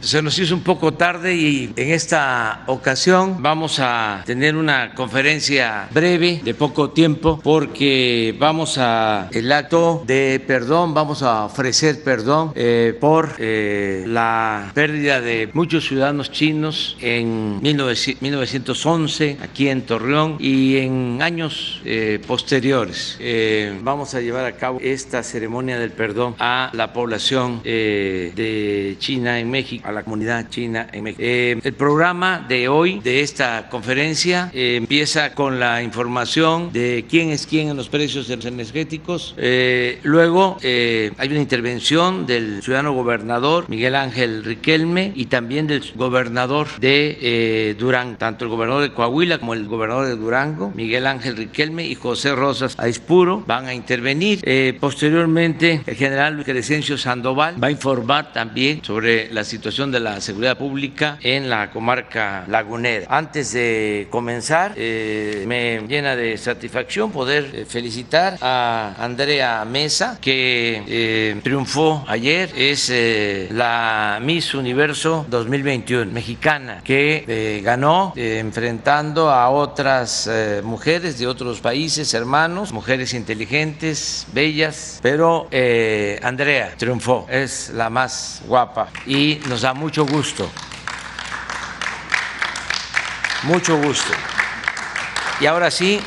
Se nos hizo un poco tarde y en esta ocasión vamos a tener una conferencia breve de poco tiempo porque vamos a el acto de perdón, vamos a ofrecer perdón eh, por eh, la pérdida de muchos ciudadanos chinos en 1911 aquí en Torreón y en años eh, posteriores. vamos a llevar a cabo esta ceremonia del perdón a la población de China en México, a la comunidad china en México. el programa de hoy de esta conferencia empieza con la información de quién es quién en los precios energéticos. luego hay una intervención del ciudadano gobernador Miguel Ángel Riquelme y también del gobernador de eh, Durán, tanto el gobernador de Coahuila como el gobernador de Durango, Miguel Ángel Riquelme y José Rosas Aispuro van a intervenir. Eh, posteriormente, el general Luis Crescencio Sandoval va a informar también sobre la situación de la seguridad pública en la comarca lagunera. Antes de comenzar, eh, me llena de satisfacción poder felicitar a Andrea Mesa, que triunfó ayer, es la Miss Universo 2021 mexicana, que eh, ganó eh, enfrentando a otras eh, mujeres de otros países hermanos, mujeres inteligentes, bellas, pero Andrea triunfó, es la más guapa y nos da mucho gusto. Mucho gusto. Y ahora sí,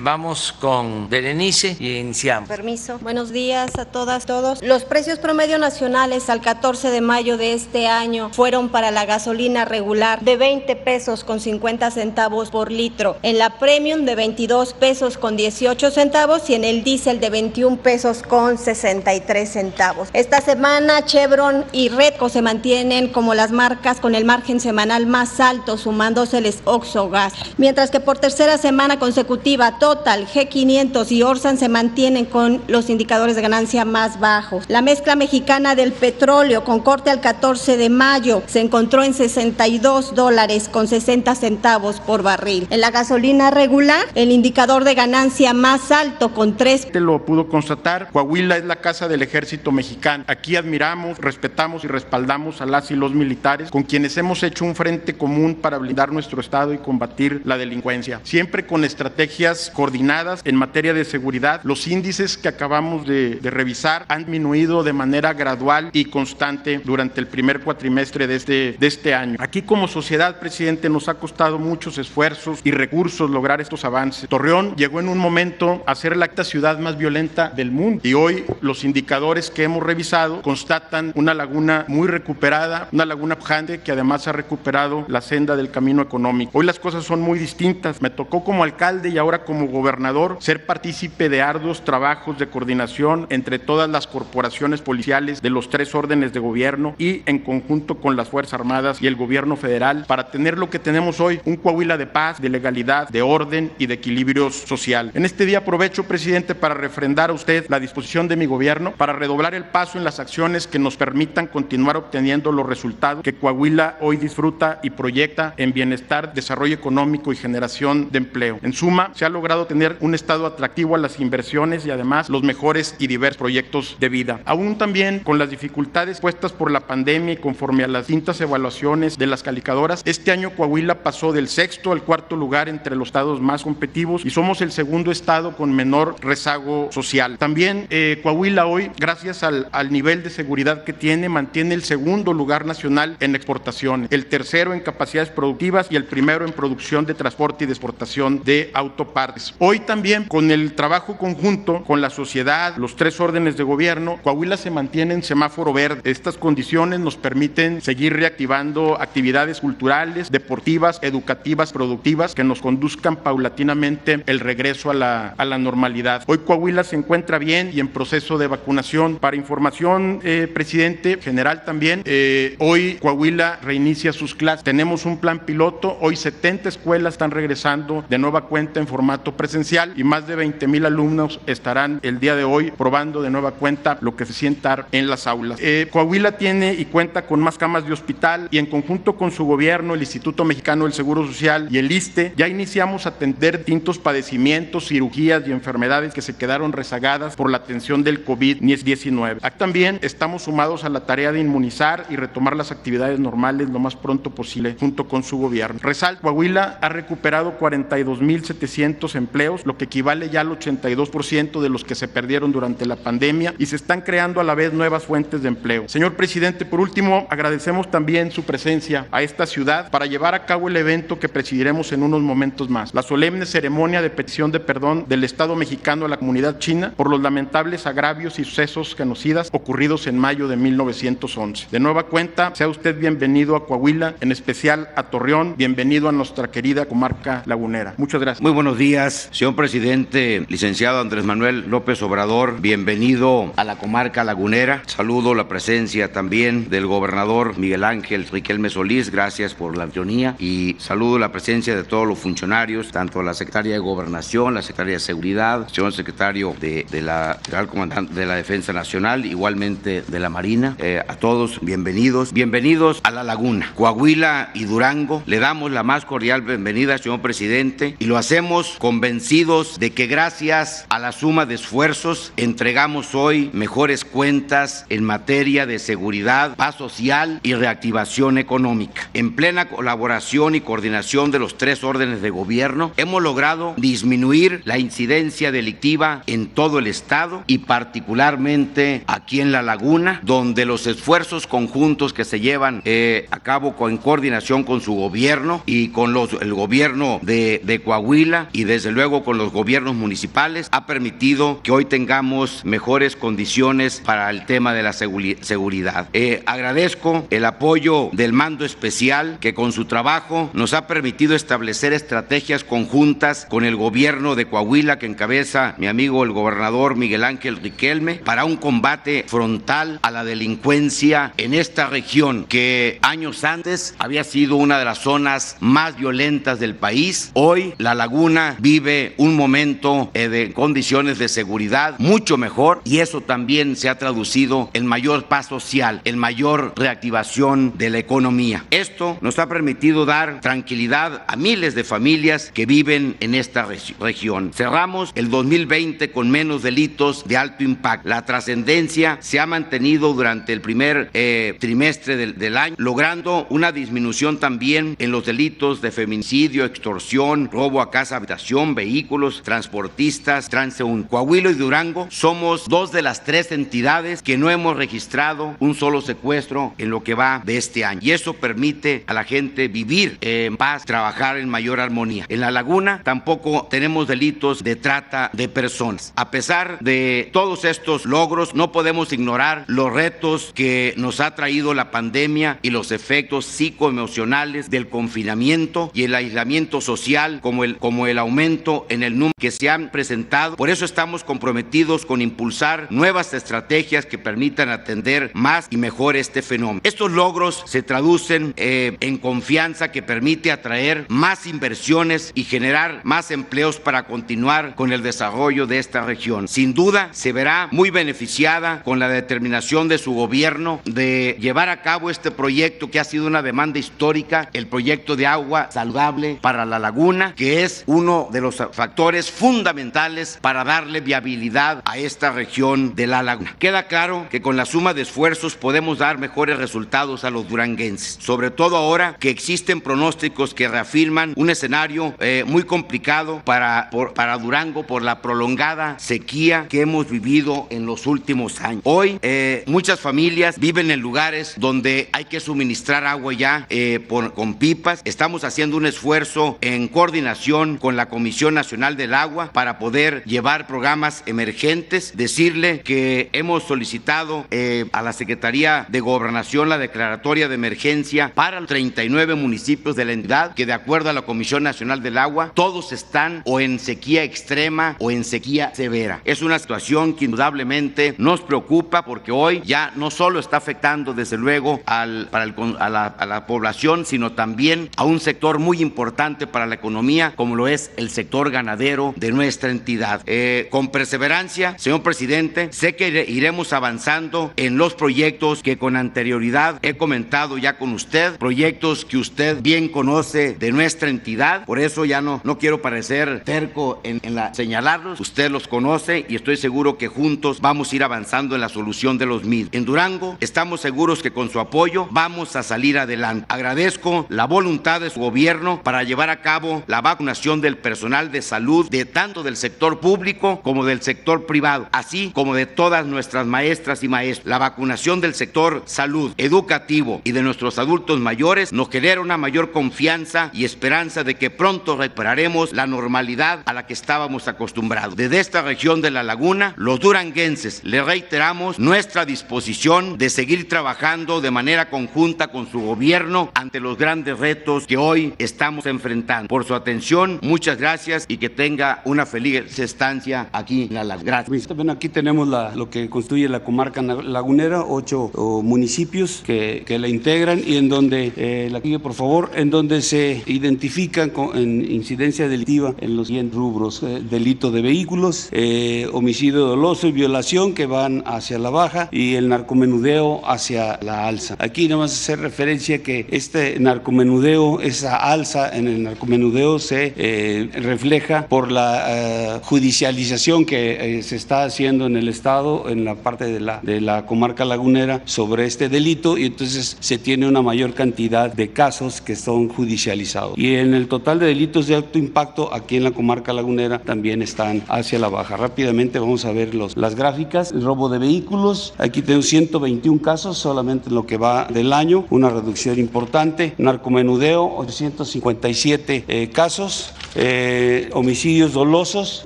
Vamos con Berenice y iniciamos. Permiso. Buenos días a todas, todos. Los precios promedio nacionales al 14 de mayo de este año fueron para la gasolina regular de 20 pesos con 50 centavos por litro, en la premium de 22 pesos con 18 centavos y en el diésel de 21 pesos con 63 centavos. Esta semana Chevron y Redco se mantienen como las marcas con el margen semanal más alto, sumándoseles Oxogas, mientras que por tercera semana consecutiva Total, G500 y Orsan se mantienen con los indicadores de ganancia más bajos. La mezcla mexicana del petróleo con corte al 14 de mayo se encontró en 62 dólares con 60 centavos por barril. En la gasolina regular, el indicador de ganancia más alto con 3. Lo pudo constatar, Coahuila es la casa del ejército mexicano. Aquí admiramos, respetamos y respaldamos a las y los militares con quienes hemos hecho un frente común para blindar nuestro estado y combatir la delincuencia. Siempre con estrategias coordinadas en materia de seguridad. Los índices que acabamos de, revisar han disminuido de manera gradual y constante durante el primer cuatrimestre de este, de este año. Aquí como sociedad, presidente, nos ha costado muchos esfuerzos y recursos lograr estos avances. Torreón llegó en un momento a ser la acta ciudad más violenta del mundo y hoy los indicadores que hemos revisado constatan una laguna muy recuperada, una laguna pujante que además ha recuperado la senda del camino económico. Hoy las cosas son muy distintas. Me tocó como alcalde y ahora como gobernador ser partícipe de arduos trabajos de coordinación entre todas las corporaciones policiales de los tres órdenes de gobierno y en conjunto con las Fuerzas Armadas y el gobierno federal para tener lo que tenemos hoy, un Coahuila de paz, de legalidad, de orden y de equilibrio social. En este día aprovecho, presidente, para refrendar a usted la disposición de mi gobierno para redoblar el paso en las acciones que nos permitan continuar obteniendo los resultados que Coahuila hoy disfruta y proyecta en bienestar, desarrollo económico y generación de empleo. En suma, se ha logrado tener un estado atractivo a las inversiones y además los mejores y diversos proyectos de vida. Aún también con las dificultades puestas por la pandemia y conforme a las distintas evaluaciones de las calificadoras, este año Coahuila pasó del sexto al cuarto lugar entre los estados más competitivos y somos el segundo estado con menor rezago social. También eh, Coahuila hoy, gracias al, al nivel de seguridad que tiene, mantiene el segundo lugar nacional en exportaciones, el tercero en capacidades productivas y el primero en producción de transporte y de exportación de autopartes. Hoy también con el trabajo conjunto con la sociedad, los tres órdenes de gobierno, Coahuila se mantiene en semáforo verde. Estas condiciones nos permiten seguir reactivando actividades culturales, deportivas, educativas, productivas que nos conduzcan paulatinamente el regreso a la, a la normalidad. Hoy Coahuila se encuentra bien y en proceso de vacunación. Para información, eh, presidente general también, eh, hoy Coahuila reinicia sus clases. Tenemos un plan piloto. Hoy 70 escuelas están regresando de nueva cuenta en formato presencial y más de 20 mil alumnos estarán el día de hoy probando de nueva cuenta lo que se sienta en las aulas. Eh, Coahuila tiene y cuenta con más camas de hospital y en conjunto con su gobierno, el Instituto Mexicano del Seguro Social y el ISTE, ya iniciamos a atender distintos padecimientos, cirugías y enfermedades que se quedaron rezagadas por la atención del COVID-19. También estamos sumados a la tarea de inmunizar y retomar las actividades normales lo más pronto posible junto con su gobierno. Resalto, Coahuila ha recuperado 42.700 empleos, lo que equivale ya al 82% de los que se perdieron durante la pandemia y se están creando a la vez nuevas fuentes de empleo. Señor presidente, por último, agradecemos también su presencia a esta ciudad para llevar a cabo el evento que presidiremos en unos momentos más, la solemne ceremonia de petición de perdón del Estado mexicano a la comunidad china por los lamentables agravios y sucesos genocidas ocurridos en mayo de 1911. De nueva cuenta, sea usted bienvenido a Coahuila, en especial a Torreón, bienvenido a nuestra querida comarca lagunera. Muchas gracias. Muy buenos días, señor presidente, licenciado Andrés Manuel López Obrador, bienvenido a la comarca lagunera. Saludo la presencia también del gobernador Miguel Ángel Riquelme Solís, gracias por la ironía y saludo la presencia de todos los funcionarios, tanto la secretaria de Gobernación, la secretaria de Seguridad, señor secretario de, la General Comandante de la Defensa Nacional, igualmente de la Marina. Eh, a todos, bienvenidos. Bienvenidos a La Laguna, Coahuila y Durango. Le damos la más cordial bienvenida, señor presidente, y lo hacemos convencidos de que gracias a la suma de esfuerzos entregamos hoy mejores cuentas en materia de seguridad, paz social y reactivación económica. En plena colaboración y coordinación de los tres órdenes de gobierno, hemos logrado disminuir la incidencia delictiva en todo el estado y particularmente aquí en La Laguna, donde los esfuerzos conjuntos que se llevan eh, a cabo en coordinación con su gobierno y con el gobierno de, de Coahuila y desde luego con los gobiernos municipales ha permitido que hoy tengamos mejores condiciones para el tema de la seguridad. Eh, agradezco el apoyo del mando especial que con su trabajo nos ha permitido establecer estrategias conjuntas con el gobierno de Coahuila que encabeza mi amigo el gobernador Miguel Ángel Riquelme para un combate frontal a la delincuencia en esta región que años antes había sido una de las zonas más violentas del país. Hoy la laguna vive un momento eh, de condiciones de seguridad mucho mejor y eso también se ha traducido en mayor paz social, en mayor reactivación de la economía. Esto nos ha permitido dar tranquilidad a miles de familias que viven en esta región. Cerramos el 2020 con menos delitos de alto impacto. La trascendencia se ha mantenido durante el primer eh, trimestre del, año, logrando una disminución también en los delitos de feminicidio, extorsión, robo a casa, habitación, vehículos, transportistas, transeúnte. Coahuila y Durango somos dos de las tres entidades que no hemos registrado un solo secuestro en lo que va de este año. Y eso permite a la gente vivir en paz, trabajar en mayor armonía. En la laguna tampoco tenemos delitos de trata de personas. A pesar de todos estos logros, no podemos ignorar los retos que nos ha traído la pandemia y los efectos psicoemocionales del confinamiento y el aislamiento social como el, como el aumento en el número que se han presentado. Por eso estamos comprometidos con impulsar nuevas estrategias que permitan atender más y mejor este fenómeno. Estos logros se traducen eh, en confianza que permite atraer más inversiones y generar más empleos para continuar con el desarrollo de esta región. Sin duda, se verá muy beneficiada con la determinación de su gobierno de llevar a cabo este proyecto que ha sido una demanda histórica, el proyecto de agua saludable para la laguna, que es uno de los factores fundamentales para darle viabilidad a esta región de la laguna. Queda claro que con la suma de esfuerzos podemos dar mejores resultados a los duranguenses, sobre todo ahora que existen pronósticos que reafirman un escenario eh, muy complicado para, para Durango por la prolongada sequía que hemos vivido en los últimos años. Hoy eh, muchas familias viven en lugares donde hay que suministrar agua ya eh, con pipas. Estamos haciendo un esfuerzo en coordinación con la Comisión Nacional del Agua para poder llevar programas emergentes. Decirle que hemos solicitado a la Secretaría de Gobernación la declaratoria de emergencia para los 39 municipios de la entidad que de acuerdo a la Comisión Nacional del Agua todos están o en sequía extrema o en sequía severa. Es una situación que indudablemente nos preocupa porque hoy ya no solo está afectando desde luego al, para a, la, a la población, sino también a un sector muy importante para la economía como lo es el el sector ganadero de nuestra entidad. Eh, con perseverancia, señor presidente, sé que iremos avanzando en los proyectos que con anterioridad he comentado ya con usted, proyectos que usted bien conoce de nuestra entidad, por eso ya no, no quiero parecer terco en, en la, señalarlos, usted los conoce y estoy seguro que juntos vamos a ir avanzando en la solución de los mismos. En Durango estamos seguros que con su apoyo vamos a salir adelante. Agradezco la voluntad de su gobierno para llevar a cabo la vacunación del personal de salud de tanto del sector público como del sector privado, así como de todas nuestras maestras y maestros. La vacunación del sector salud, educativo y de nuestros adultos mayores nos genera una mayor confianza y esperanza de que pronto repararemos la normalidad a la que estábamos acostumbrados. Desde esta región de la laguna, los duranguenses le reiteramos nuestra disposición de seguir trabajando de manera conjunta con su gobierno ante los grandes retos que hoy estamos enfrentando. Por su atención, muchas gracias y que tenga una feliz estancia aquí en la laguna. Gracias. Bueno, aquí tenemos lo que construye la comarca lagunera, ocho municipios que, la integran y en donde, eh, la por favor, en donde se identifican en incidencia delictiva en los siguientes rubros, eh, delito de vehículos, eh, homicidio doloso y violación que van hacia la baja y el narcomenudeo hacia la alza. Aquí nada más hacer referencia que este narcomenudeo, esa alza en el narcomenudeo se eh, refleja por la eh, judicialización que eh, se está haciendo en el Estado, en la parte de la, de la comarca lagunera, sobre este delito y entonces se tiene una mayor cantidad de casos que son judicializados. Y en el total de delitos de alto impacto aquí en la comarca lagunera también están hacia la baja. Rápidamente vamos a ver los, las gráficas. El robo de vehículos, aquí tenemos 121 casos solamente en lo que va del año, una reducción importante. Narcomenudeo, 857 eh, casos. Eh, homicidios dolosos,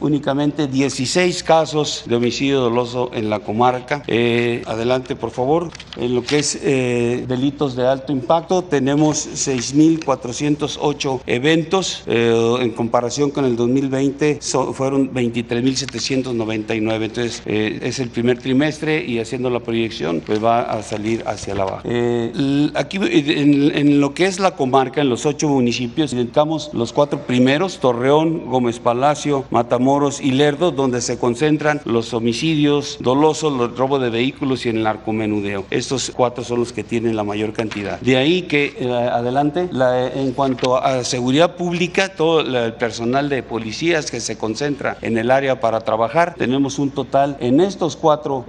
únicamente 16 casos de homicidio doloso en la comarca. Eh, adelante, por favor. En lo que es eh, delitos de alto impacto, tenemos 6.408 eventos. En comparación con el 2020, so, fueron 23.799. Entonces, es el primer trimestre y haciendo la proyección, pues va a salir hacia la baja. aquí, en, en lo que es la comarca, en los ocho municipios, identificamos los cuatro primeros Torreón, Gómez Palacio, Matamoros y Lerdo, donde se concentran los homicidios dolosos, los robos de vehículos y el narcomenudeo. Estos cuatro son los que tienen la mayor cantidad. De ahí que eh, adelante, la, en cuanto a seguridad pública, todo el personal de policías que se concentra en el área para trabajar, tenemos un total en estos cuatro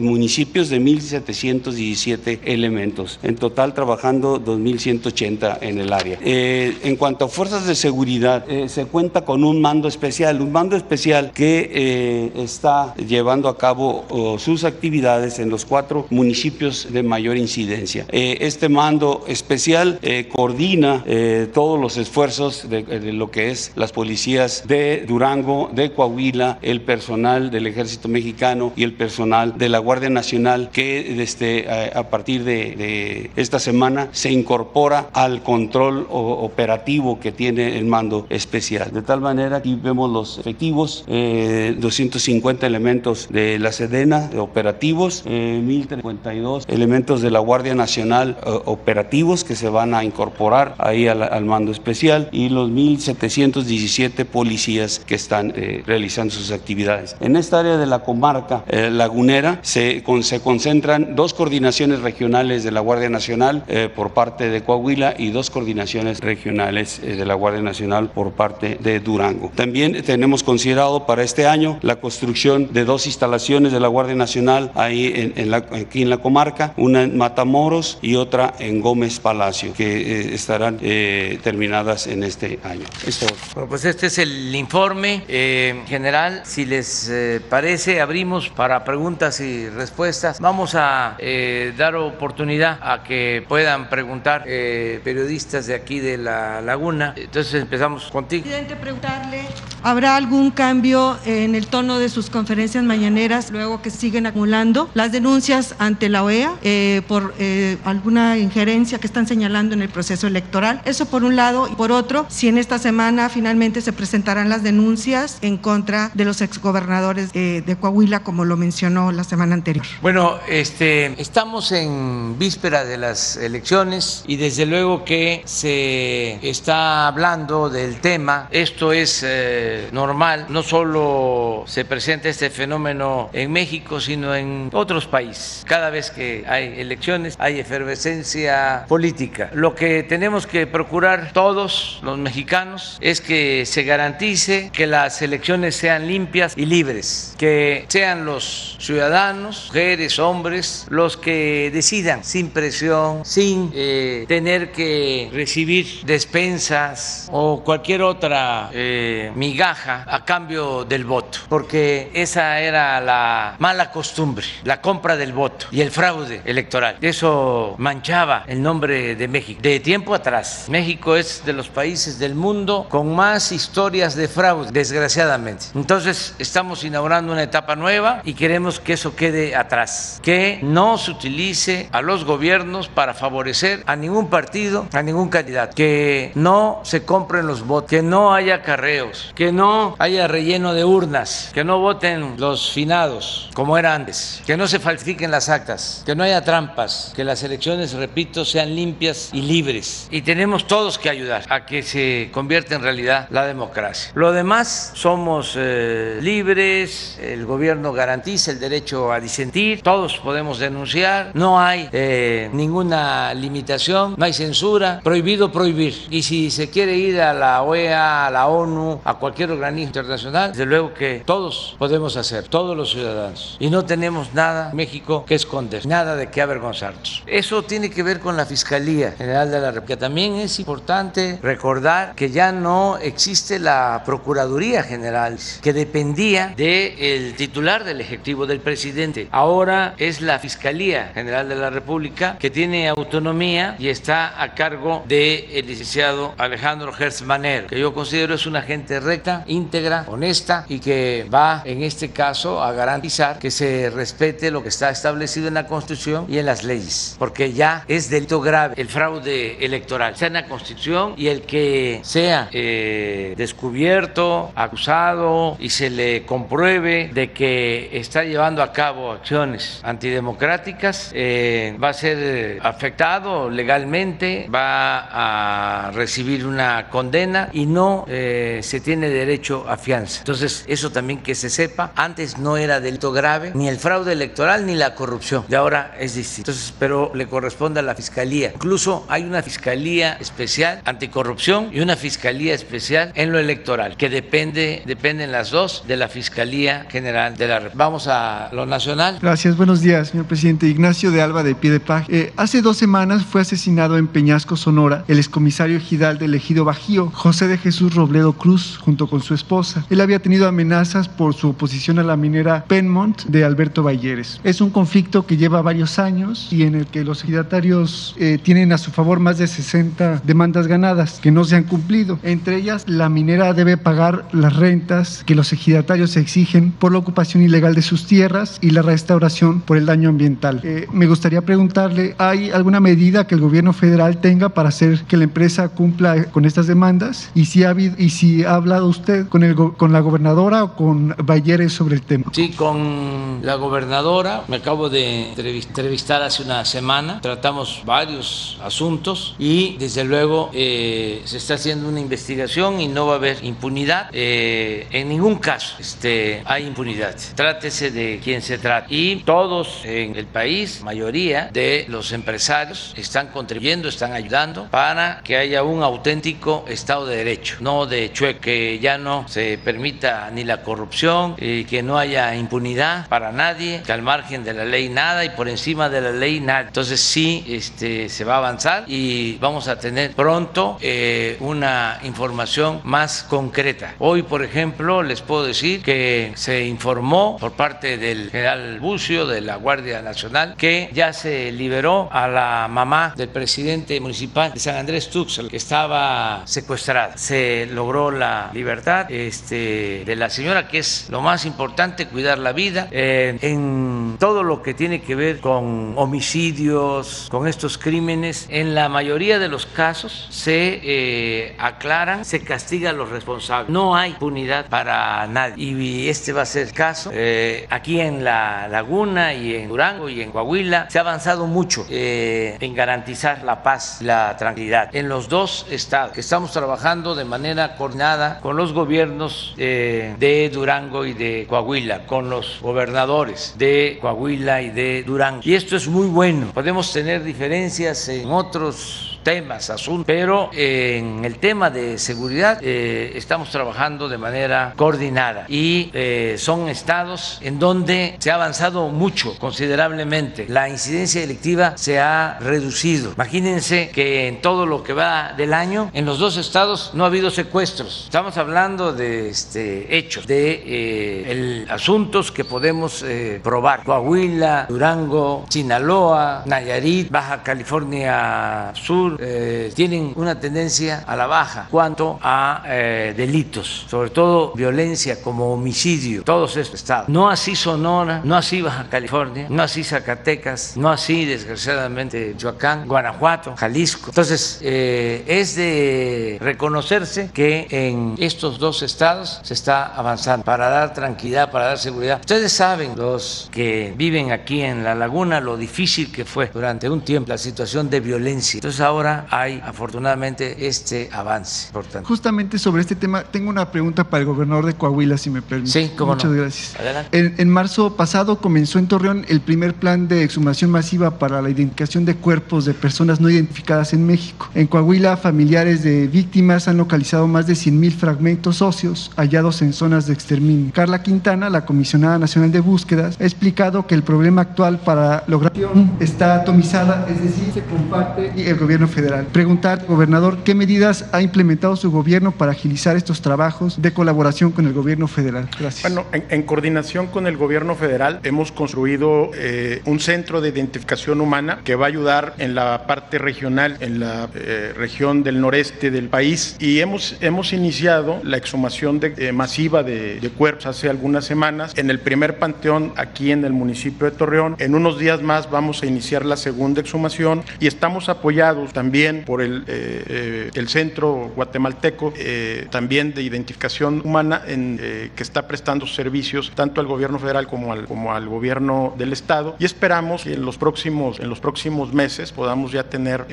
municipios de 1.717 elementos. En total trabajando 2.180 en el área. Eh, en cuanto a fuerzas de seguridad, eh, se cuenta con un mando especial, un mando especial que eh, está llevando a cabo sus actividades en los cuatro municipios de mayor incidencia. Eh, este mando especial coordina todos los esfuerzos de, lo que es las policías de Durango, de Coahuila, el personal del Ejército Mexicano y el personal de la Guardia Nacional que desde a partir de, de esta semana se incorpora al control operativo que tiene el mando especial. De tal manera, aquí vemos los efectivos, eh, 250 elementos de la Sedena de operativos, eh, 1052 elementos de la Guardia Nacional eh, operativos que se van a incorporar ahí al, mando especial y los 1717 policías que están eh, realizando sus actividades. En esta área de la comarca eh, lagunera se, se, concentran dos coordinaciones regionales de la Guardia Nacional eh, por parte de Coahuila y dos coordinaciones regionales de la Guardia Nacional por parte de Durango. También tenemos considerado para este año la construcción de dos instalaciones de la Guardia Nacional ahí en, en la, aquí en la comarca, una en Matamoros y otra en Gómez Palacio, que eh, estarán eh, terminadas en este año. Esto. Bueno, pues este es el informe eh, general. Si les eh, parece, abrimos para preguntas y respuestas. Vamos a eh, dar oportunidad a que puedan preguntar periodistas de aquí de la laguna. Entonces empezamos contigo. Presidente, preguntarle, ¿habrá algún cambio en el tono de sus conferencias mañaneras luego que siguen acumulando las denuncias ante la OEA eh, por eh, alguna injerencia que están señalando en el proceso electoral? Eso por un lado. Y por otro, si en esta semana finalmente se presentarán las denuncias en contra de los exgobernadores eh, de Coahuila, como lo mencionó la semana anterior. Bueno, este, estamos en víspera de las elecciones y desde luego que se está hablando del tema tema. Esto es eh, normal, no solo se presenta este fenómeno en México, sino en otros países. Cada vez que hay elecciones hay efervescencia política. Lo que tenemos que procurar todos los mexicanos es que se garantice que las elecciones sean limpias y libres, que sean los ciudadanos, mujeres, hombres, los que decidan sin presión, sin eh, tener que recibir despensas o cualquier otra eh, migaja a cambio del voto, porque esa era la mala costumbre, la compra del voto y el fraude electoral. Eso manchaba el nombre de México. De tiempo atrás, México es de los países del mundo con más historias de fraude, desgraciadamente. Entonces, estamos inaugurando una etapa nueva y queremos que eso quede atrás, que no se utilice a los gobiernos para favorecer a ningún partido, a ningún candidato, que no se compren los votos, que no haya carreos, que no haya relleno de urnas, que no voten los finados como era antes, que no se falsifiquen las actas, que no haya trampas, que las elecciones, repito, sean limpias y libres. Y tenemos todos que ayudar a que se convierta en realidad la democracia. Lo demás, somos eh, libres, el gobierno garantiza el derecho a disentir, todos podemos denunciar, no hay eh, ninguna limitación, no hay censura, prohibido prohibir. Y si se quiere ir a la OEA, a la ONU, a cualquier organismo internacional, desde luego que todos podemos hacer, todos los ciudadanos. Y no tenemos nada, México, que esconder, nada de qué avergonzarnos. Eso tiene que ver con la Fiscalía General de la República. También es importante recordar que ya no existe la Procuraduría General, que dependía del titular del Ejecutivo, del presidente. Ahora es la Fiscalía General de la República, que tiene autonomía y está a cargo del licenciado Alejandro Gertz Manero, que yo considero es una gente recta, íntegra, honesta y que va en este caso a garantizar que se respete lo que está establecido en la Constitución y en las leyes, porque ya es delito grave el fraude electoral. Está en la Constitución y el que sea eh, descubierto, acusado y se le compruebe de que está llevando a cabo acciones antidemocráticas, eh, va a ser afectado legalmente, va a recibir una condena y no eh, se tiene derecho a fianza. Entonces, eso también que se sepa, antes no era delito grave, ni el fraude electoral ni la corrupción, de ahora es distinto. Entonces, pero le corresponde a la Fiscalía. Incluso hay una Fiscalía especial anticorrupción y una Fiscalía especial en lo electoral, que depende, dependen las dos de la Fiscalía General de la República. Vamos a lo nacional. Gracias, buenos días, señor presidente. Ignacio de Alba de Piedepaj. Eh, hace dos semanas fue asesinado en Peñasco, Sonora, el excomisario ejidal del ejido Bajío, José de Jesús Robledo Cruz, junto con su esposa. Él había tenido amenazas por su oposición a la minera Penmont de Alberto Balleres. Es un conflicto que lleva varios años y en el que los ejidatarios eh, tienen a su favor más de 60 demandas ganadas que no se han cumplido. Entre ellas, la minera debe pagar las rentas que los ejidatarios exigen por la ocupación ilegal de sus tierras y la restauración por el daño ambiental. Eh, me gustaría preguntarle, ¿hay alguna medida que el gobierno federal tenga para hacer que la empresa cumpla con estas demandas? Y si ha, habido, y si ha hablado usted con, el, con la gobernadora o con Balleres sobre el tema. Sí, con la gobernadora. Me acabo de entrevistar hace una semana. Tratamos varios asuntos y desde luego eh, se está haciendo una investigación y no va a haber impunidad. Eh, en ningún caso este, hay impunidad. Trátese de quien se trate. Y todos en el país, mayoría de los empresarios están contribuyendo, están ayudando para que haya un auténtico Estado de Derecho, no de chueque, que ya no se permita ni la corrupción, y que no haya impunidad para nadie, que al margen de la ley nada y por encima de la ley nada. Entonces sí este, se va a avanzar y vamos a tener pronto eh, una información más concreta. Hoy, por ejemplo, les puedo decir que se informó por parte del general Bucio de la Guardia Nacional que ya se liberó a la mamá del presidente municipal de San Andrés Tuxtla que estaba secuestrada. Se logró la libertad este, de la señora, que es lo más importante, cuidar la vida. Eh, en todo lo que tiene que ver con homicidios, con estos crímenes, en la mayoría de los casos se eh, aclaran, se castiga a los responsables. No hay impunidad para nadie. Y este va a ser el caso. Eh, aquí en la Laguna y en Durango y en Coahuila se ha avanzado mucho eh, en garantizar la paz la tranquilidad. En los dos estados que estamos trabajando de manera coordinada con los gobiernos eh, de Durango y de Coahuila, con los gobernadores de Coahuila y de Durango. Y esto es muy bueno. Podemos tener diferencias en otros temas, asuntos, pero en el tema de seguridad eh, estamos trabajando de manera coordinada y eh, son estados en donde se ha avanzado mucho, considerablemente. La incidencia delictiva se ha reducido. Imagínense que en todo lo que va del año, en los dos estados no ha habido secuestros. Estamos hablando de este, hechos, de eh, el, asuntos que podemos probar. Coahuila, Durango, Sinaloa, Nayarit, Baja California Sur, eh, tienen una tendencia a la baja cuanto a eh, delitos, sobre todo violencia como homicidio, todos estos estados. No así Sonora, no así Baja California, no así Zacatecas, no así desgraciadamente Michoacán, Guanajuato, Jalisco. Entonces, eh, es de reconocerse que en estos dos estados se está avanzando para dar tranquilidad, para dar seguridad. Ustedes saben, los que viven aquí en la laguna, lo difícil que fue durante un tiempo la situación de violencia. Entonces ahora hay afortunadamente este avance importante. Justamente sobre este tema, tengo una pregunta para el gobernador de Coahuila, si me permite. Sí, cómo Muchas gracias. Adelante. En, marzo pasado comenzó en Torreón el primer plan de exhumación masiva para la identificación de cuerpos de personas no identificadas en México. En Coahuila, familiares de víctimas han localizado más de 100.000 fragmentos óseos hallados en zonas de exterminio. Carla Quintana, la comisionada nacional de búsquedas, ha explicado que el problema actual para lograr está atomizada, es decir, se comparte y el gobierno federal. Preguntar, gobernador, ¿qué medidas ha implementado su gobierno para agilizar estos trabajos de colaboración con el gobierno federal? Gracias. Bueno, en, coordinación con el gobierno federal hemos construido eh, un centro de identificación humana que va a ayudar en la parte regional, en la eh, región del noreste del país y hemos, hemos iniciado la exhumación de, eh, masiva de, de cuerpos hace algunas semanas en el primer panteón aquí en el municipio de Torreón. En unos días más vamos a iniciar la segunda exhumación y estamos apoyados también también por el, eh, eh, el Centro Guatemalteco, eh, también de Identificación Humana, en, que está prestando servicios tanto al gobierno federal como al, como al gobierno del Estado. Y esperamos que en los próximos, en los próximos meses podamos ya tener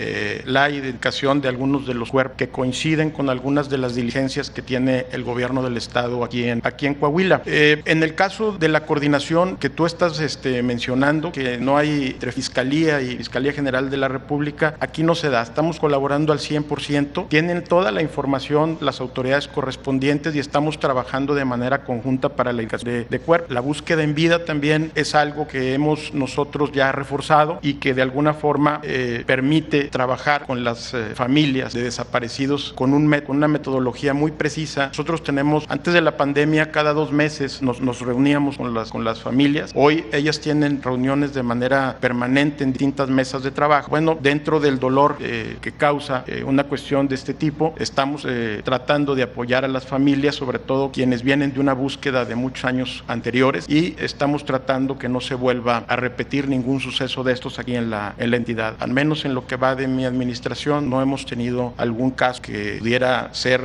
la identificación de algunos de los cuerpos que coinciden con algunas de las diligencias que tiene el gobierno del Estado aquí en, aquí en Coahuila. en el caso de la coordinación que tú estás este, mencionando, que no hay entre Fiscalía y Fiscalía General de la República, aquí no se estamos colaborando al 100%, tienen toda la información las autoridades correspondientes y estamos trabajando de manera conjunta para la de, de cuerpo. La búsqueda en vida también es algo que hemos nosotros ya reforzado y que de alguna forma eh, permite trabajar con las eh, familias de desaparecidos con, un, con una metodología muy precisa. Nosotros tenemos, antes de la pandemia, cada dos meses nos, nos reuníamos con las, con las familias. Hoy ellas tienen reuniones de manera permanente en distintas mesas de trabajo. Bueno, dentro del dolor eh, que causa eh, una cuestión de este tipo. Estamos eh, tratando de apoyar a las familias, sobre todo quienes vienen de una búsqueda de muchos años anteriores y estamos tratando que no se vuelva a repetir ningún suceso de estos aquí en la, en la entidad. Al menos en lo que va de mi administración no hemos tenido algún caso que pudiera ser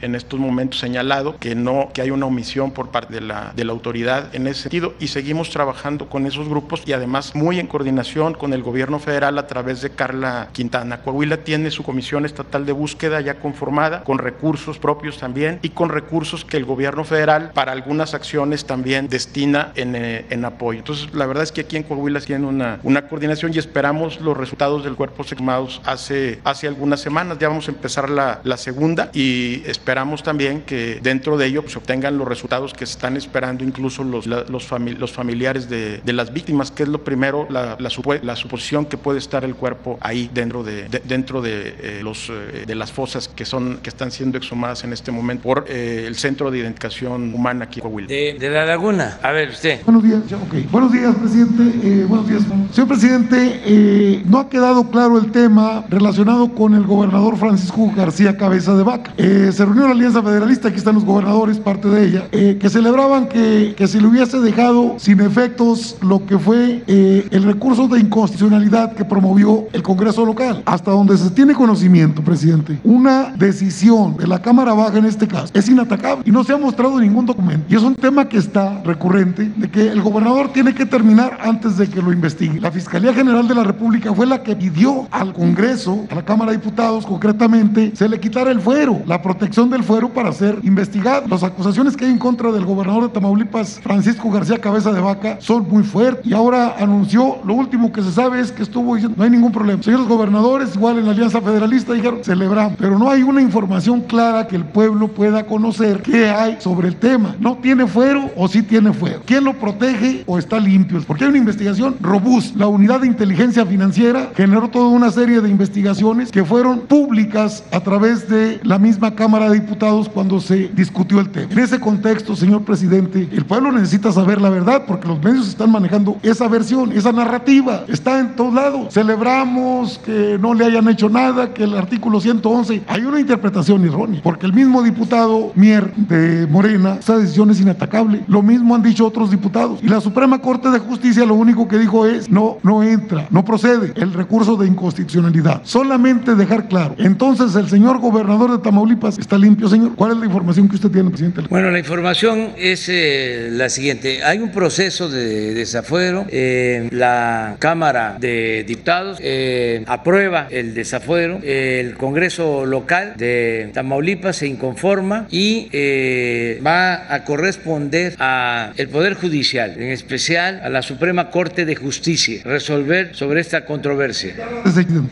en estos momentos señalado, que no que hay una omisión por parte de la, de la autoridad en ese sentido y seguimos trabajando con esos grupos y además muy en coordinación con el gobierno federal a través de Carla Quintana. Coahuila tiene su comisión estatal de búsqueda ya conformada, con recursos propios también y con recursos que el gobierno federal para algunas acciones también destina en, eh, en apoyo. Entonces, la verdad es que aquí en Coahuila tiene una, una coordinación y esperamos los resultados del cuerpo exhumados hace, hace algunas semanas. Ya vamos a empezar la, la segunda y esperamos también que dentro de ello se obtengan los resultados que están esperando incluso los, los, los familiares de, de, las víctimas, que es lo primero, la, la, la suposición que puede estar el cuerpo ahí dentro de, dentro de, eh, los, eh, de las fosas que, son, que están siendo exhumadas en este momento por eh, el Centro de Identificación Humana aquí en Coahuila. De, la Laguna, a ver usted. Buenos días, okay. buenos días, presidente. buenos días, señor presidente. no ha quedado claro el tema relacionado con el gobernador Francisco García Cabeza de Vaca. se reunió la Alianza Federalista, aquí están los gobernadores, parte de ella, que celebraban que, que se le hubiese dejado sin efectos lo que fue el recurso de inconstitucionalidad que promovió el Congreso local. Hasta donde se tiene conocimiento, presidente, una decisión de la Cámara Baja en este caso es inatacable y no se ha mostrado ningún documento. Y es un tema que está recurrente de que el gobernador tiene que terminar antes de que lo investigue. La Fiscalía General de la República fue la que pidió al Congreso, a la Cámara de Diputados concretamente, se le quitara el fuero, la protección del fuero para ser investigado. Las acusaciones que hay en contra del gobernador de Tamaulipas, Francisco García Cabeza de Vaca, son muy fuertes. Y ahora anunció, lo último que se sabe es que estuvo diciendo, no hay ningún problema. Señores gobernadores, igual en la Alianza Federalista dijeron, celebramos, pero no hay una información clara que el pueblo pueda conocer qué hay sobre el tema. ¿No tiene fuero o sí tiene fuero? ¿Quién lo protege o está limpio? Porque hay una investigación robusta. La unidad de inteligencia financiera generó toda una serie de investigaciones que fueron públicas a través de la misma Cámara de Diputados cuando se discutió el tema. En ese contexto, señor presidente, el pueblo necesita saber la verdad porque los medios están manejando esa versión, esa narrativa. Está en todos lados. Celebramos que no le hayan hecho nada, que el artículo 111. Hay una interpretación errónea porque el mismo diputado Mier de Morena, esa decisión es inatacable. Lo mismo han dicho otros diputados. Y la Suprema Corte de Justicia lo único que dijo es no, no entra, no procede el recurso de inconstitucionalidad. Solamente dejar claro. Entonces el señor gobernador de Tamaulipas está limpio, señor. ¿Cuál es la información que usted tiene, presidente? Bueno, la información es eh, la siguiente. Hay un proceso de desafuero. Eh, la Cámara de Diputados eh, aprueba el desafuero. el Congreso local de Tamaulipas se inconforma y eh, va a corresponder a el Poder Judicial, en especial a la Suprema Corte de Justicia, resolver sobre esta controversia.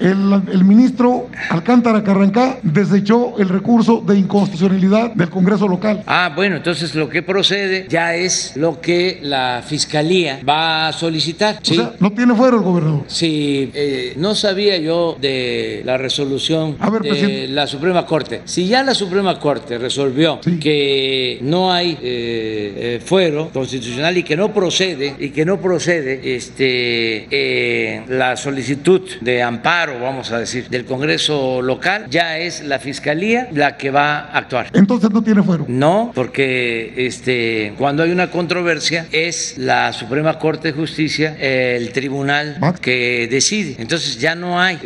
El, el ministro Alcántara Carrancá desechó el recurso de inconstitucionalidad del Congreso local. Ah, bueno, entonces lo que procede ya es lo que la Fiscalía va a solicitar. O sea, no tiene fuero el gobernador. Sí, eh, no sabía yo de la resolución ver, de presidente. la Suprema Corte. Si ya la Suprema Corte resolvió Sí. que no hay eh, eh, fuero constitucional y que no procede y que no procede este eh, la solicitud de amparo, vamos a decir, del Congreso local, ya es la Fiscalía la que va a actuar. Entonces no tiene fuero. No, porque este, cuando hay una controversia es la Suprema Corte de Justicia el tribunal que decide. Entonces ya no hay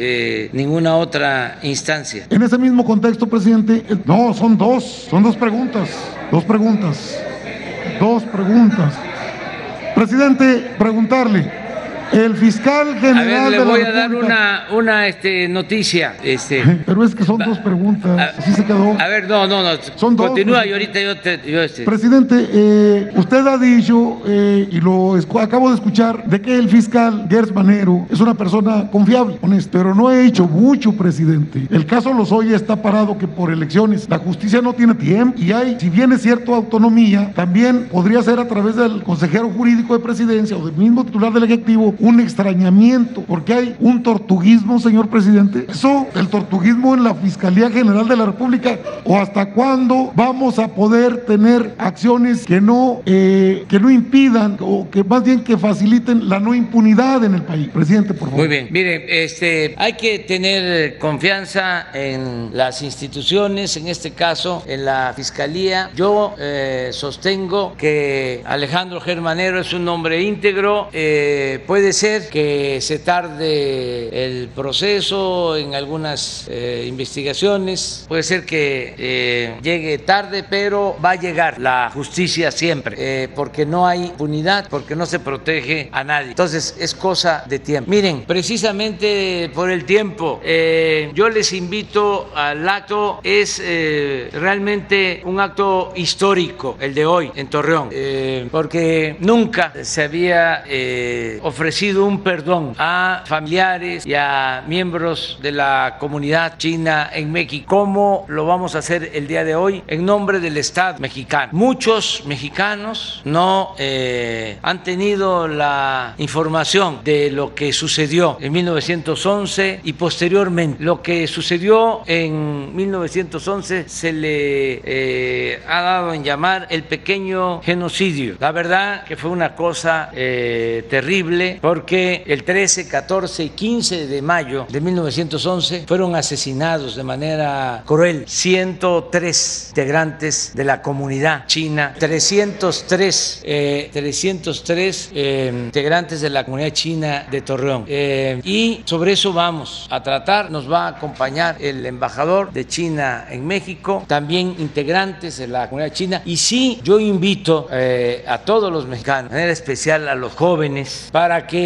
ninguna otra instancia. En ese mismo contexto, presidente, no, son dos, son dos preguntas, dos preguntas, dos preguntas. Presidente, preguntarle, el fiscal A general ver, le de la voy a dar una, una este, noticia. Este, Pero es que son dos preguntas, a- así se quedó. a ver, no, no, no. Son dos, Continúa pues. y ahorita yo te. Yo, este, Presidente, eh, usted ha dicho, eh, y lo acabo de escuchar, de que el fiscal Gers Manero es una persona confiable, honesta, pero no ha hecho mucho, presidente. El caso Lozoya está parado que por elecciones la justicia no tiene tiempo y hay, si bien es cierto, autonomía, también podría ser a través del consejero jurídico de presidencia o del mismo titular del Ejecutivo un extrañamiento, porque hay un tortuguismo, señor presidente. Eso, el tortuguismo en la Fiscalía General de la República, o hasta cuándo vamos a poder tener acciones que no, eh, que no impidan, o que más bien que faciliten la no impunidad en el país. Presidente, por favor. Muy bien, miren, este, hay que tener confianza en las instituciones, en este caso en la Fiscalía. Yo eh, sostengo que Alejandro Germanero es un hombre íntegro, eh, puede ser que se tarde el proceso en algunas eh, investigaciones, puede ser que eh, llegue tarde, pero va a llegar la justicia siempre, eh, porque no hay impunidad, porque no se protege a nadie. Entonces es cosa de tiempo. Miren, precisamente por el tiempo, yo les invito al acto, es realmente un acto histórico el de hoy en Torreón, porque nunca se había eh, ofrecido un perdón a familiares y a miembros de la comunidad china en México. ¿Cómo lo vamos a hacer el día de hoy? En nombre del Estado mexicano. Muchos mexicanos no eh, han tenido la información de lo que sucedió en 1911 y posteriormente. Lo que sucedió en 1911 se le eh, ha dado en llamar el pequeño genocidio. La verdad que fue una cosa eh, terrible porque el 13, 14 y 15 de mayo de 1911 fueron asesinados de manera cruel 103 integrantes de la comunidad china, 303, 303 eh, eh, integrantes de la comunidad china de Torreón. Eh, y sobre eso vamos a tratar, nos va a acompañar el embajador de China en México, también integrantes de la comunidad china. Y sí, yo invito a todos los mexicanos, de manera especial a los jóvenes, para que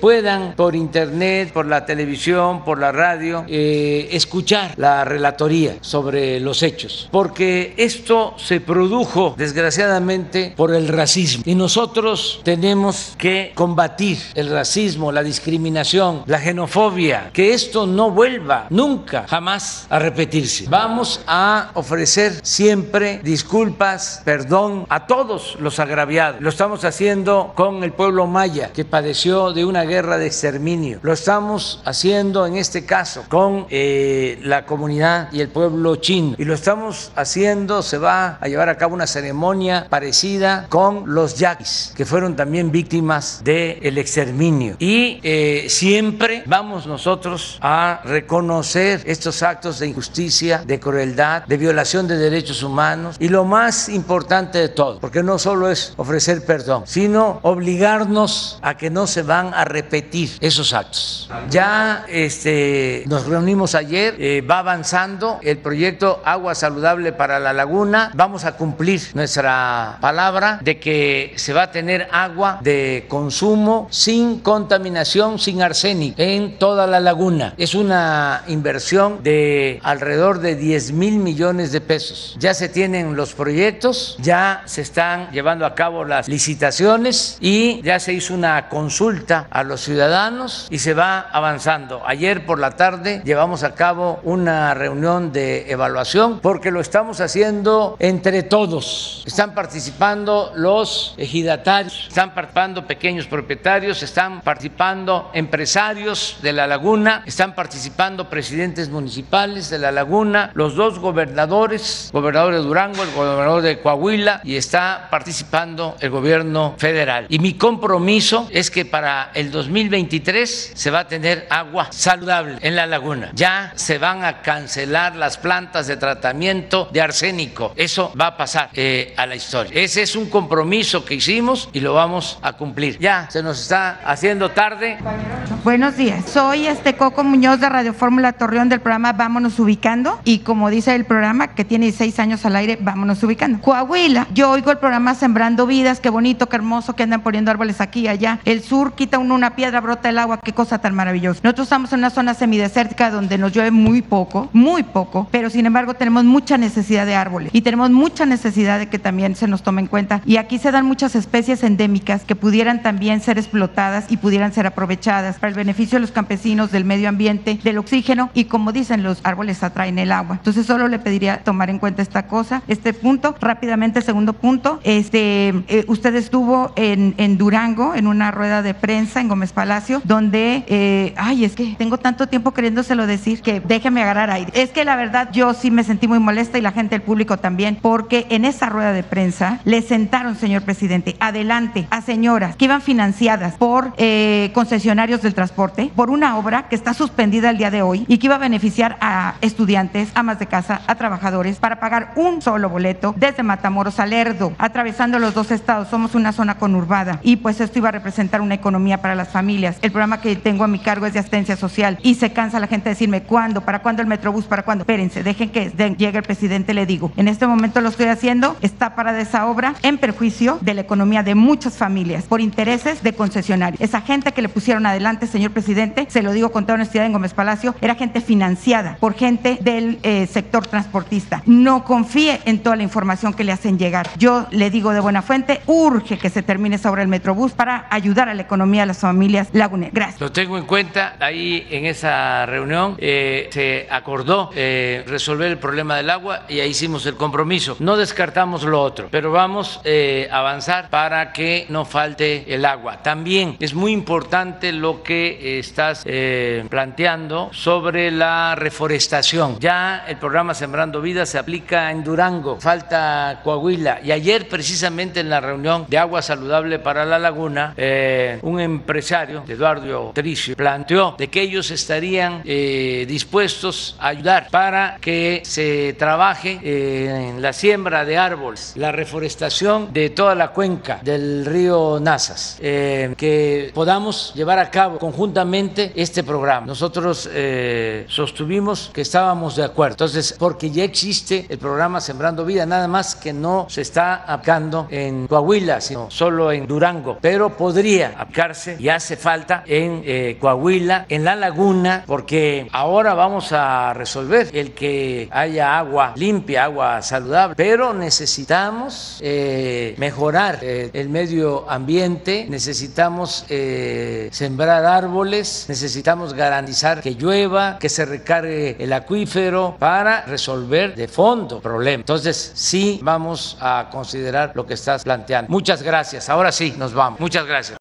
puedan por internet, por la televisión, por la radio, escuchar la relatoría sobre los hechos, porque esto se produjo desgraciadamente por el racismo y nosotros tenemos que combatir el racismo, la discriminación, la xenofobia, que esto no vuelva nunca, jamás a repetirse. Vamos a ofrecer siempre disculpas, perdón a todos los agraviados. Lo estamos haciendo con el pueblo maya que padeció de una guerra de exterminio. Lo estamos haciendo en este caso con eh, la comunidad y el pueblo chino. Y lo estamos haciendo, se va a llevar a cabo una ceremonia parecida con los yaquis, que fueron también víctimas del exterminio. Y eh, siempre vamos nosotros a reconocer estos actos de injusticia, de crueldad, de violación de derechos humanos. Y lo más importante de todo, porque no solo es ofrecer perdón, sino obligarnos que no se van a repetir esos actos. Ya este, nos reunimos ayer, eh, va avanzando el proyecto Agua Saludable para la Laguna. Vamos a cumplir nuestra palabra de que se va a tener agua de consumo sin contaminación, sin arsénico en toda la laguna. Es una inversión de alrededor de 10 mil millones de pesos. Ya se tienen los proyectos, ya se están llevando a cabo las licitaciones y ya se hizo una consulta a los ciudadanos y se va avanzando. Ayer por la tarde llevamos a cabo una reunión de evaluación porque lo estamos haciendo entre todos. Están participando los ejidatarios, están participando pequeños propietarios, están participando empresarios de la laguna, están participando presidentes municipales de la laguna, los dos gobernadores, gobernador de Durango, el gobernador de Coahuila y está participando el gobierno federal. Y mi compromiso es que para el 2023 se va a tener agua saludable en la laguna. Ya se van a cancelar las plantas de tratamiento de arsénico. Eso va a pasar eh, a la historia. Ese es un compromiso que hicimos y lo vamos a cumplir. Ya se nos está haciendo tarde. Buenos días. Soy este Coco Muñoz de Radio Fórmula Torreón del programa Vámonos Ubicando y como dice el programa que tiene seis años al aire, Vámonos Ubicando. Coahuila, yo oigo el programa Sembrando Vidas, qué bonito, qué hermoso que andan poniendo árboles aquí y allá. El sur quita uno una piedra, brota el agua, qué cosa tan maravillosa. Nosotros estamos en una zona semidesértica donde nos llueve muy poco, muy poco, pero sin embargo tenemos mucha necesidad de árboles y tenemos mucha necesidad de que también se nos tome en cuenta. Y aquí se dan muchas especies endémicas que pudieran también ser explotadas y pudieran ser aprovechadas para el beneficio de los campesinos, del medio ambiente, del oxígeno y como dicen, los árboles atraen el agua. Entonces solo le pediría tomar en cuenta esta cosa, este punto. Rápidamente, segundo punto, este, eh, usted estuvo en, en, Durango en una rueda de prensa en Gómez Palacio donde, eh, ay, es que tengo tanto tiempo queriéndoselo decir que déjeme agarrar aire. Es que la verdad yo sí me sentí muy molesta y la gente del público también, porque en esa rueda de prensa le sentaron, señor presidente, adelante a señoras que iban financiadas por eh, concesionarios del transporte, por una obra que está suspendida el día de hoy y que iba a beneficiar a estudiantes, amas de casa, a trabajadores, para pagar un solo boleto desde Matamoros a Lerdo, atravesando los dos estados. Somos una zona conurbada y pues esto iba a representar una economía para las familias. El programa que tengo a mi cargo es de asistencia social y se cansa la gente de decirme cuándo, para cuándo el Metrobús, para cuándo. Espérense, dejen que llegue el presidente, le digo. En este momento lo estoy haciendo, está parada esa obra en perjuicio de la economía de muchas familias por intereses de concesionarios. Esa gente que le pusieron adelante, señor presidente, se lo digo con toda honestidad en Gómez Palacio, era gente financiada por gente del eh, sector transportista. No confíe en toda la información que le hacen llegar. Yo le digo de buena fuente, urge que se termine esa obra del Metrobús para ayudar a la economía de las familias laguneras. Gracias. Lo tengo en cuenta. Ahí en esa reunión eh, se acordó eh, resolver el problema del agua y ahí hicimos el compromiso. No descartamos lo otro, pero vamos eh, a avanzar para que no falte el agua. También es muy importante lo que estás planteando sobre la reforestación. Ya el programa Sembrando Vida se aplica en Durango, falta Coahuila y ayer precisamente en la reunión de agua saludable para la laguna, eh, un empresario, Eduardo Tricio, planteó de que ellos estarían eh, dispuestos a ayudar para que se trabaje eh, en la siembra de árboles, la reforestación de toda la cuenca del río Nazas, que podamos llevar a cabo conjuntamente este programa. Nosotros sostuvimos que estábamos de acuerdo. Entonces, porque ya existe el programa Sembrando Vida, nada más que no se está aplicando en Coahuila, sino solo en Durango, pero podría aplicarse y hace falta en eh, Coahuila, en la laguna, porque ahora vamos a resolver el que haya agua limpia, agua saludable, pero necesitamos eh, mejorar eh, el medio ambiente, necesitamos sembrar árboles, necesitamos garantizar que llueva, que se recargue el acuífero para resolver de fondo el problema. Entonces, sí vamos a considerar lo que estás planteando. Muchas gracias. Ahora sí, nos vamos. Muchas gracias.